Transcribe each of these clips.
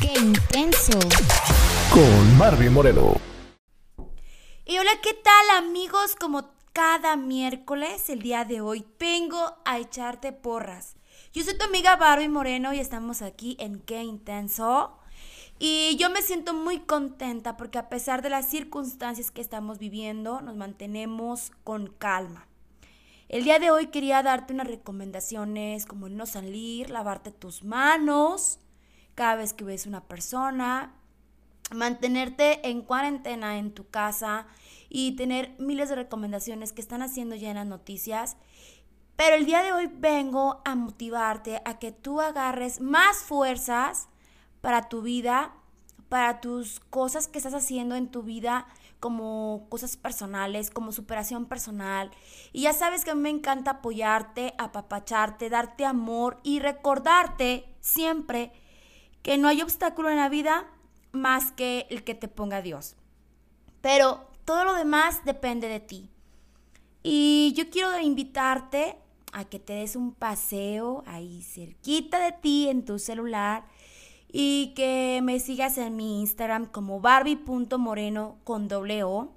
¡Qué intenso! Con Barbie Moreno. Y hola, ¿qué tal amigos? Como cada miércoles, el día de hoy, vengo a echarte porras. Yo soy tu amiga Barbie Moreno y estamos aquí en Qué Intenso. Y yo me siento muy contenta porque a pesar de las circunstancias que estamos viviendo, nos mantenemos con calma. El día de hoy quería darte unas recomendaciones como no salir, lavarte tus manos cada vez que ves una persona, mantenerte en cuarentena en tu casa y tener miles de recomendaciones que están haciendo ya en noticias. Pero el día de hoy vengo a motivarte a que tú agarres más fuerzas para tu vida, para tus cosas que estás haciendo en tu vida como cosas personales, como superación personal. Y ya sabes que a mí me encanta apoyarte, apapacharte, darte amor y recordarte siempre que no hay obstáculo en la vida más que el que te ponga Dios. Pero todo lo demás depende de ti. Y yo quiero invitarte a que te des un paseo ahí cerquita de ti en tu celular y que me sigas en mi Instagram como barbie.moreno con doble O.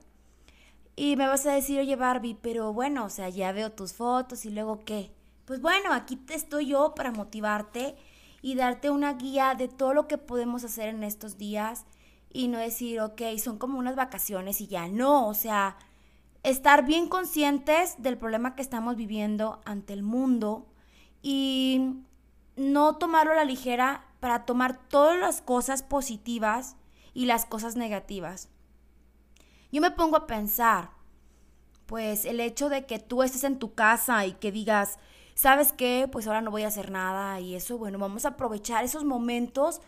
Y me vas a decir, oye Barbie, pero bueno, o sea, ya veo tus fotos y luego qué. Pues bueno, aquí te estoy yo para motivarte y darte una guía de todo lo que podemos hacer en estos días y no decir, ok, son como unas vacaciones y ya no, o sea, estar bien conscientes del problema que estamos viviendo ante el mundo y no tomarlo a la ligera para tomar todas las cosas positivas y las cosas negativas. Yo me pongo a pensar, pues el hecho de que tú estés en tu casa y que digas, ¿sabes qué? Pues ahora no voy a hacer nada y eso, bueno, vamos a aprovechar esos momentos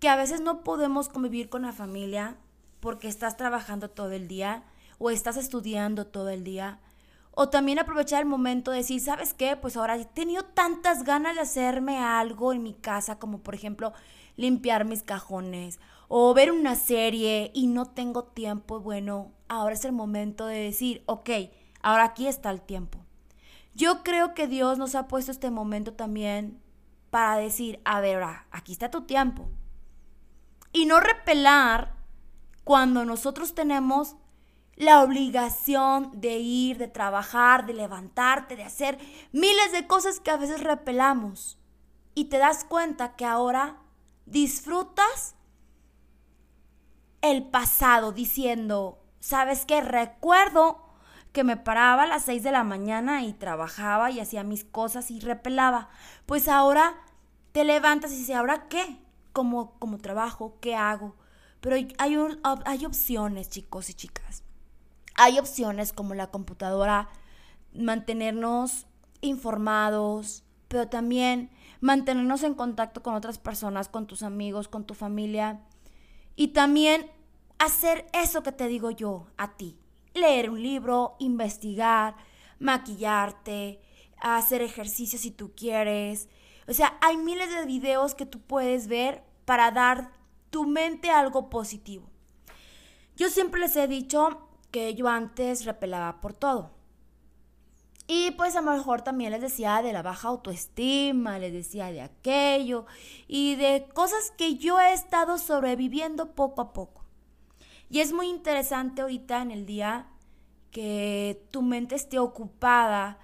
que a veces no podemos convivir con la familia porque estás trabajando todo el día o estás estudiando todo el día o también aprovechar el momento de decir, ¿sabes qué? Pues ahora he tenido tantas ganas de hacerme algo en mi casa, como por ejemplo limpiar mis cajones o ver una serie y no tengo tiempo. Bueno, ahora es el momento de decir, ok, ahora aquí está el tiempo. Yo creo que Dios nos ha puesto este momento también para decir, a ver, aquí está tu tiempo. Y no repelar cuando nosotros tenemos la obligación de ir, de trabajar, de levantarte, de hacer miles de cosas que a veces repelamos. Y te das cuenta que ahora disfrutas el pasado diciendo, ¿sabes qué? Recuerdo que me paraba a las 6 de la mañana y trabajaba y hacía mis cosas y repelaba. Pues ahora te levantas y dices, ¿ahora qué? ¿Cómo, como trabajo? ¿Qué hago? Pero hay, hay opciones, chicos y chicas. Hay opciones como la computadora, mantenernos informados, pero también mantenernos en contacto con otras personas, con tus amigos, con tu familia. Y también hacer eso que te digo yo a ti. Leer un libro, investigar, maquillarte, hacer ejercicio si tú quieres. O sea, hay miles de videos que tú puedes ver para dar tu mente algo positivo. Yo siempre les he dicho que yo antes repelaba por todo. Y pues a lo mejor también les decía de la baja autoestima, les decía de aquello y de cosas que yo he estado sobreviviendo poco a poco. Y es muy interesante ahorita en el día que tu mente esté ocupada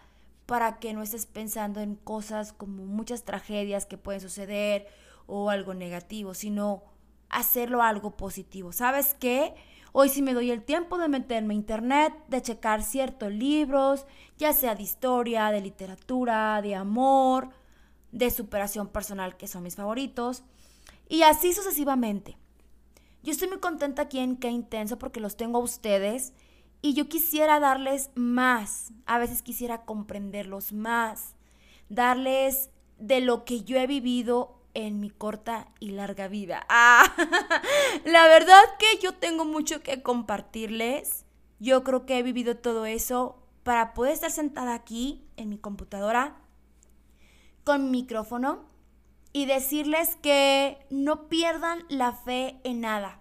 para que no estés pensando en cosas como muchas tragedias que pueden suceder o algo negativo, sino hacerlo algo positivo. ¿Sabes qué? Hoy sí me doy el tiempo de meterme a internet, de checar ciertos libros, ya sea de historia, de literatura, de amor, de superación personal, que son mis favoritos, y así sucesivamente. Yo estoy muy contenta aquí en Qué Intenso porque los tengo a ustedes y yo quisiera darles más, a veces quisiera comprenderlos más, darles de lo que yo he vivido en mi corta y larga vida. Ah, la verdad que yo tengo mucho que compartirles. Yo creo que he vivido todo eso para poder estar sentada aquí en mi computadora con mi micrófono y decirles que no pierdan la fe en nada.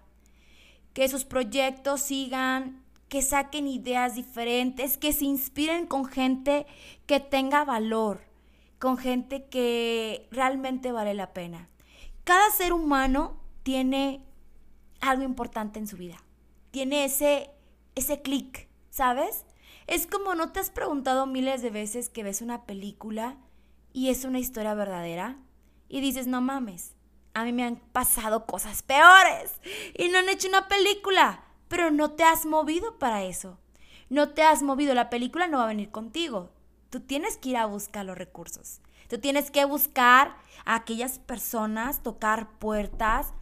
Que sus proyectos sigan, que saquen ideas diferentes, que se inspiren con gente que tenga valor con gente que realmente vale la pena. Cada ser humano tiene algo importante en su vida. Tiene ese, ese clic, ¿sabes? Es como no te has preguntado miles de veces que ves una película y es una historia verdadera y dices, no mames, a mí me han pasado cosas peores y no han hecho una película, pero no te has movido para eso. No te has movido, la película no va a venir contigo. Tú tienes que ir a buscar los recursos. Tú tienes que buscar a aquellas personas, tocar puertas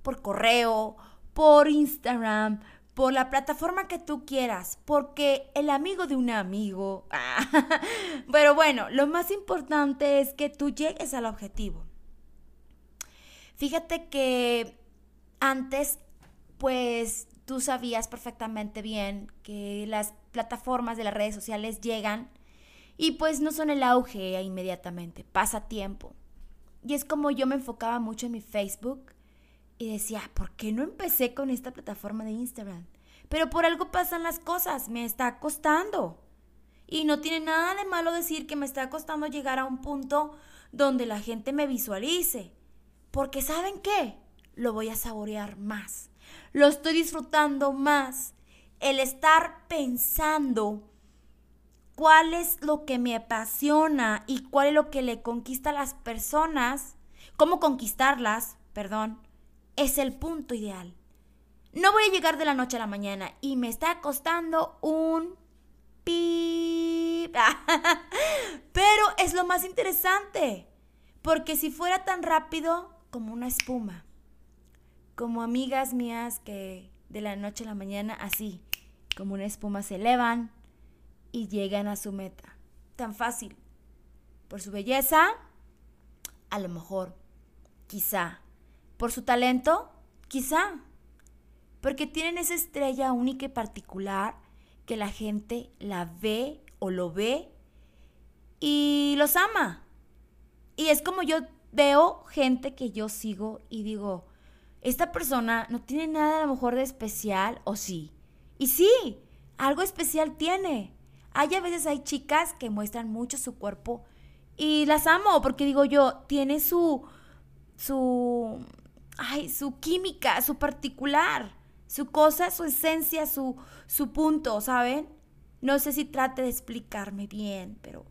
por correo, por Instagram, por la plataforma que tú quieras, porque el amigo de un amigo. Pero bueno, lo más importante es que tú llegues al objetivo. Fíjate que antes, pues tú sabías perfectamente bien que las plataformas de las redes sociales llegan y pues no son el auge inmediatamente, pasa tiempo. Y es como yo me enfocaba mucho en mi Facebook y decía, ¿por qué no empecé con esta plataforma de Instagram? Pero por algo pasan las cosas, me está costando. Y no tiene nada de malo decir que me está costando llegar a un punto donde la gente me visualice. Porque ¿saben qué? Lo voy a saborear más. Lo estoy disfrutando más. El estar pensando cuál es lo que me apasiona y cuál es lo que le conquista a las personas, cómo conquistarlas, perdón, es el punto ideal. No voy a llegar de la noche a la mañana y me está costando un pip. Pero es lo más interesante, porque si fuera tan rápido como una espuma, como amigas mías que de la noche a la mañana así, como una espuma se elevan, y llegan a su meta. Tan fácil. Por su belleza, a lo mejor, quizá. Por su talento, quizá. Porque tienen esa estrella única y particular que la gente la ve o lo ve y los ama. Y es como yo veo gente que yo sigo y digo, esta persona no tiene nada a lo mejor de especial o sí. Y sí, algo especial tiene. Hay a veces hay chicas que muestran mucho su cuerpo y las amo porque digo yo, tiene su su ay, su química, su particular, su cosa, su esencia, su su punto, ¿saben? No sé si trate de explicarme bien, pero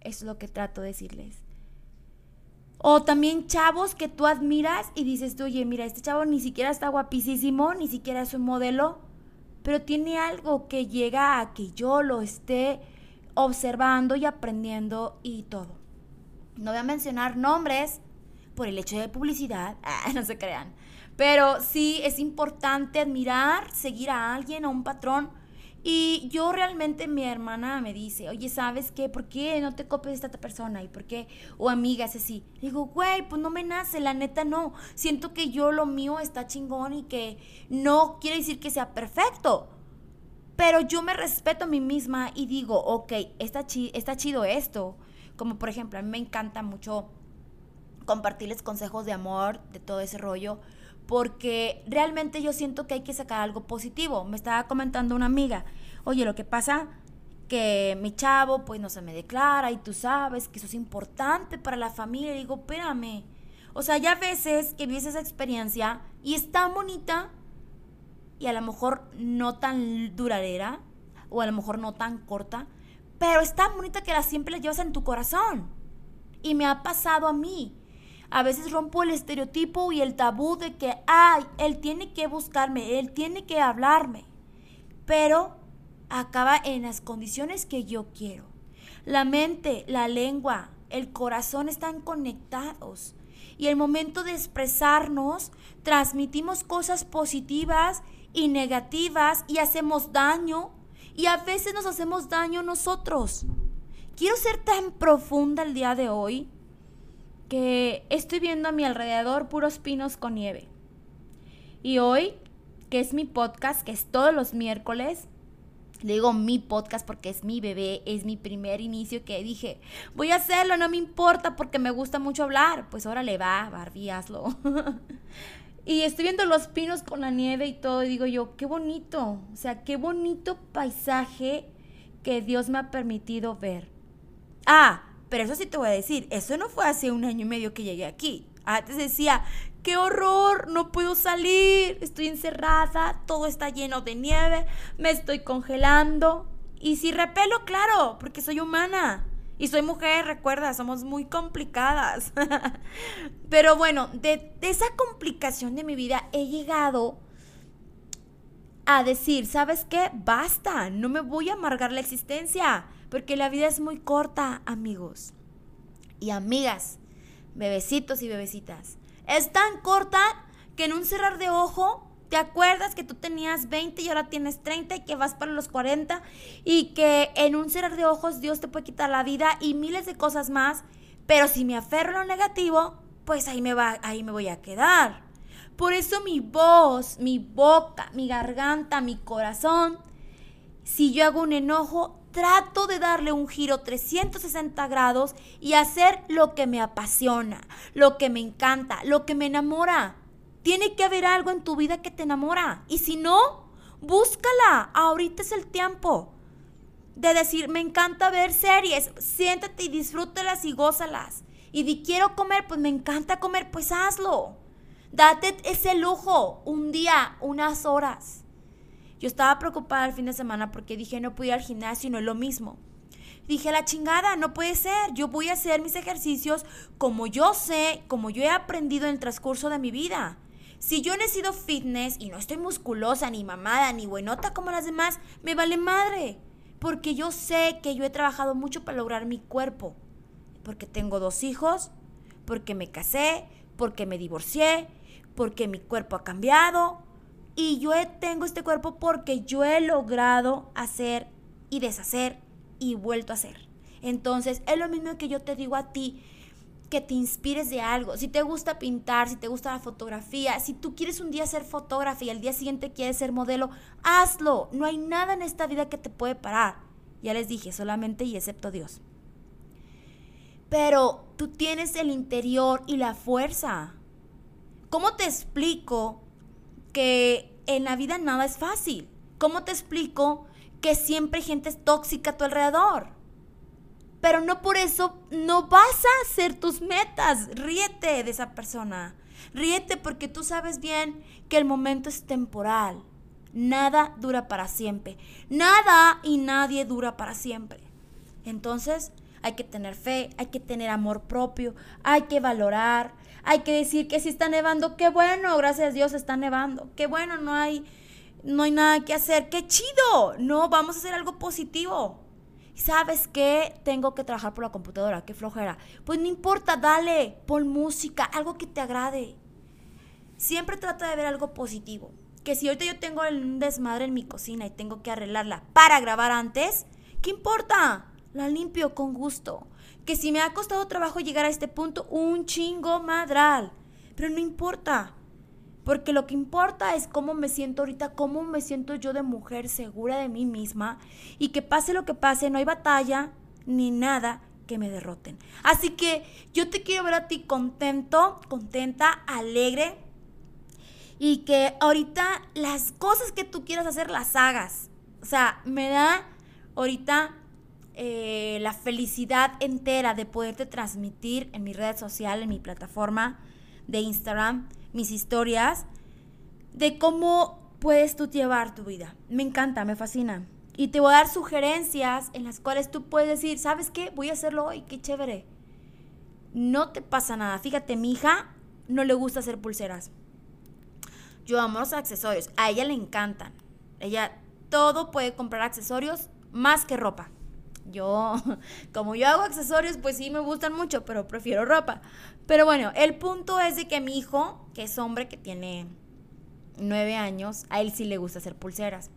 es lo que trato de decirles. O también chavos que tú admiras y dices tú, oye, mira, este chavo ni siquiera está guapísimo, ni siquiera es un modelo, pero tiene algo que llega a que yo lo esté observando y aprendiendo y todo. No voy a mencionar nombres por el hecho de publicidad, ah, no se crean, pero sí es importante admirar, seguir a alguien, a un patrón, y yo realmente, mi hermana me dice, oye, ¿sabes qué? ¿Por qué no te copias de esta persona? ¿Y por qué? O amigas así. digo, güey, pues no me nace, la neta no. Siento que yo lo mío está chingón y que no quiere decir que sea perfecto. Pero yo me respeto a mí misma y digo, ok, está, está chido esto. Como por ejemplo, a mí me encanta mucho compartirles consejos de amor, de todo ese rollo porque realmente yo siento que hay que sacar algo positivo. Me estaba comentando una amiga, oye, lo que pasa que mi chavo pues no se me declara y tú sabes que eso es importante para la familia. Y digo, espérame. O sea, ya veces que vives esa experiencia y es tan bonita y a lo mejor no tan duradera o a lo mejor no tan corta, pero es tan bonita que la siempre la llevas en tu corazón. Y me ha pasado a mí. A veces rompo el estereotipo y el tabú de que, ay, él tiene que buscarme, él tiene que hablarme. Pero acaba en las condiciones que yo quiero. La mente, la lengua, el corazón están conectados. Y el momento de expresarnos, transmitimos cosas positivas y negativas y hacemos daño. Y a veces nos hacemos daño nosotros. Quiero ser tan profunda el día de hoy que estoy viendo a mi alrededor puros pinos con nieve. Y hoy, que es mi podcast, que es todos los miércoles, le digo mi podcast porque es mi bebé, es mi primer inicio que dije, voy a hacerlo, no me importa porque me gusta mucho hablar. Pues ahora le va, Barbie, hazlo. y estoy viendo los pinos con la nieve y todo, y digo yo, qué bonito, o sea, qué bonito paisaje que Dios me ha permitido ver. Ah, pero eso sí te voy a decir, eso no fue hace un año y medio que llegué aquí. Antes decía, qué horror, no puedo salir, estoy encerrada, todo está lleno de nieve, me estoy congelando. Y si repelo, claro, porque soy humana. Y soy mujer, recuerda, somos muy complicadas. Pero bueno, de, de, esa complicación de mi vida he llegado a decir, ¿sabes qué? Basta, no me voy a amargar la existencia, porque la vida es muy corta, amigos y amigas, bebecitos y bebecitas. Es tan corta que en un cerrar de ojo ¿Te acuerdas que tú tenías 20 y ahora tienes 30 y que vas para los 40 y que en un cerrar de ojos Dios te puede quitar la vida y miles de cosas más? Pero si me aferro a lo negativo, pues ahí me va ahí me voy a quedar. Por eso mi voz, mi boca, mi garganta, mi corazón, si yo hago un enojo, trato de darle un giro 360 grados y hacer lo que me apasiona, lo que me encanta, lo que me enamora. Tiene que haber algo en tu vida que te enamora. Y si no, búscala. Ahorita es el tiempo de decir, me encanta ver series. Siéntate y disfrútelas y gózalas. Y di, quiero comer, pues me encanta comer, pues hazlo. Date ese lujo, un día, unas horas. Yo estaba preocupada el fin de semana porque dije, no pude al gimnasio y no es lo mismo. Dije, la chingada, no puede ser. Yo voy a hacer mis ejercicios como yo sé, como yo he aprendido en el transcurso de mi vida. Si yo no he sido fitness y no estoy musculosa, ni mamada, ni buenota como las demás, me vale madre. Porque yo sé que yo he trabajado mucho para lograr mi cuerpo. Porque tengo dos hijos, porque me casé, porque me divorcié, porque mi cuerpo ha cambiado. Y yo tengo este cuerpo porque yo he logrado hacer y deshacer y vuelto a hacer. Entonces, es lo mismo que yo te digo a ti que te inspires de algo. Si te gusta pintar, si te gusta la fotografía, si tú quieres un día ser fotógrafa y al día siguiente quieres ser modelo, hazlo. No hay nada en esta vida que te puede parar. Ya les dije, solamente y excepto Dios. Pero tú tienes el interior y la fuerza. ¿Cómo te explico que en la vida nada es fácil? ¿Cómo te explico que siempre hay gente tóxica a tu alrededor? pero no por eso no vas a hacer tus metas. Ríete de esa persona. Ríete porque tú sabes bien que el momento es temporal. Nada dura para siempre. Nada y nadie dura para siempre. Entonces hay que tener fe, hay que tener amor propio, hay que valorar, hay que decir que si está nevando, qué bueno, gracias a Dios está nevando, qué bueno, no hay, no hay nada que hacer, qué chido, no, vamos a hacer algo positivo. ¿Sabes qué? Tengo que trabajar por la computadora, qué flojera. Pues no importa, dale, pon música, algo que te agrade. Siempre trata de ver algo positivo. Que si ahorita yo tengo un desmadre en mi cocina y tengo que arreglarla para grabar antes, ¿qué importa? La limpio con gusto. Que si me ha costado trabajo llegar a este punto, un chingo madral. Pero no importa. Porque lo que importa es cómo me siento ahorita, cómo me siento yo de mujer segura de mí misma y que pase lo que pase, no hay batalla ni nada que me derroten. Así que yo te quiero ver a ti contento, contenta, alegre y que ahorita las cosas que tú quieras hacer las hagas. O sea, me da ahorita eh, la felicidad entera de poderte transmitir en mi red social, en mi plataforma de Instagram mis historias de cómo puedes tú llevar tu vida. Me encanta, me fascina. Y te voy a dar sugerencias en las cuales tú puedes decir, ¿sabes qué? Voy a hacerlo hoy, qué chévere. No te pasa nada. Fíjate, mi hija no le gusta hacer pulseras. Yo amo los accesorios. A ella le encantan. Ella todo puede comprar accesorios más que ropa. Yo, como yo hago accesorios, pues sí me gustan mucho, pero prefiero ropa. Pero bueno, el punto es de que mi hijo, que es hombre que tiene nueve años, a él sí le gusta hacer pulseras.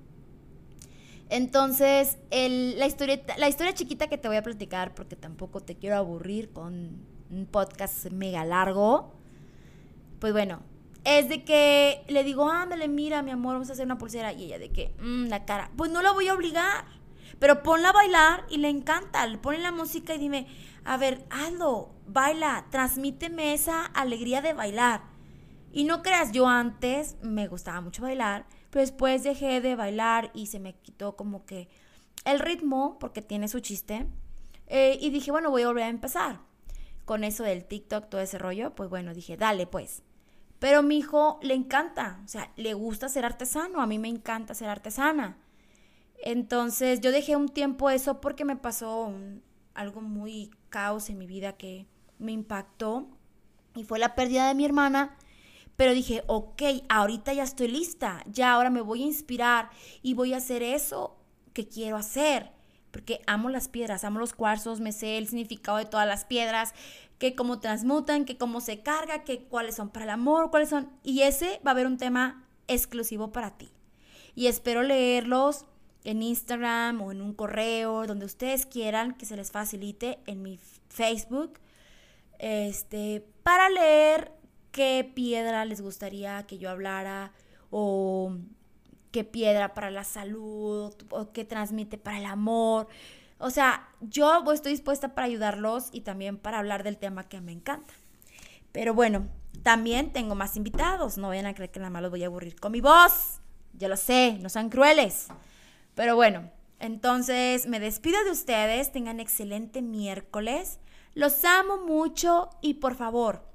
Entonces, la, historia, la historia chiquita que te voy a platicar, porque tampoco te quiero aburrir con un podcast mega largo, pues bueno, es de que le digo, ándale, mira, mi amor, vamos a hacer una pulsera. Y ella de que, mmm, la cara, pues no la voy a obligar. Pero ponla a bailar y le encanta. Le pone la música y dime, a ver, hazlo, baila, transmíteme esa alegría de bailar. Y no creas, yo antes me gustaba mucho bailar, pero después dejé de bailar y se me quitó como que el ritmo, porque tiene su chiste. Eh, y dije, bueno, voy a volver a empezar. con eso del TikTok, todo ese rollo, pues bueno, dije, dale pues. Pero mi hijo le encanta, o sea, le gusta ser artesano, a mí me encanta ser artesana. Entonces yo dejé un tiempo eso porque me pasó algo muy caos en mi vida que me impactó y fue la pérdida de mi hermana. Pero dije, ok, ahorita ya estoy lista, ya ahora me voy a inspirar y voy a hacer eso que quiero hacer. Porque amo las piedras, amo los cuarzos, me sé el significado de todas las piedras, que cómo transmutan, que cómo se carga, que cuáles son para el amor, cuáles son. Y ese va a haber un tema exclusivo para ti. Y espero leerlos en Instagram o en un correo, donde ustedes quieran que se les facilite en mi Facebook, este, para leer qué piedra les gustaría que yo hablara o qué piedra para la salud o qué transmite para el amor. O sea, yo estoy dispuesta para ayudarlos y también para hablar del tema que me encanta. Pero bueno, también tengo más invitados. No vayan a creer que nada más los voy a aburrir con mi voz. Ya lo sé, no sean crueles. Pero bueno, entonces me despido de ustedes. Tengan excelente miércoles. Los amo mucho y por favor,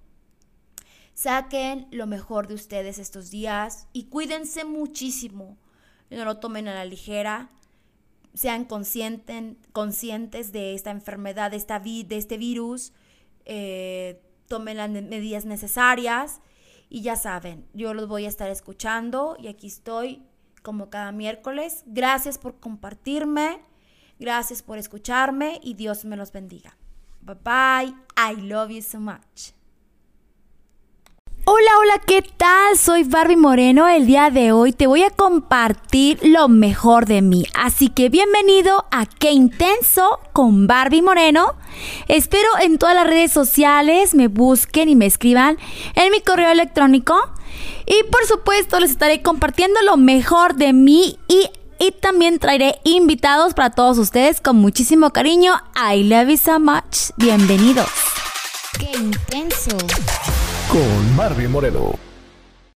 saquen lo mejor de ustedes estos días y cuídense muchísimo. No lo tomen a la ligera. Sean conscientes de esta enfermedad, de, esta de este virus. Eh, tomen las medidas necesarias. Y ya saben, yo los voy a estar escuchando y aquí estoy como cada miércoles. Gracias por compartirme, gracias por escucharme y Dios me los bendiga. Bye bye, I love you so much. Hola, hola, ¿qué tal? Soy Barbie Moreno. El día de hoy te voy a compartir lo mejor de mí. Así que bienvenido a Qué Intenso con Barbie Moreno. Espero en todas las redes sociales me busquen y me escriban en mi correo electrónico. Y por supuesto les estaré compartiendo lo mejor de mí y, y también traeré invitados para todos ustedes con muchísimo cariño. I love you so much. Bienvenidos. Qué intenso con Barbie Moreno.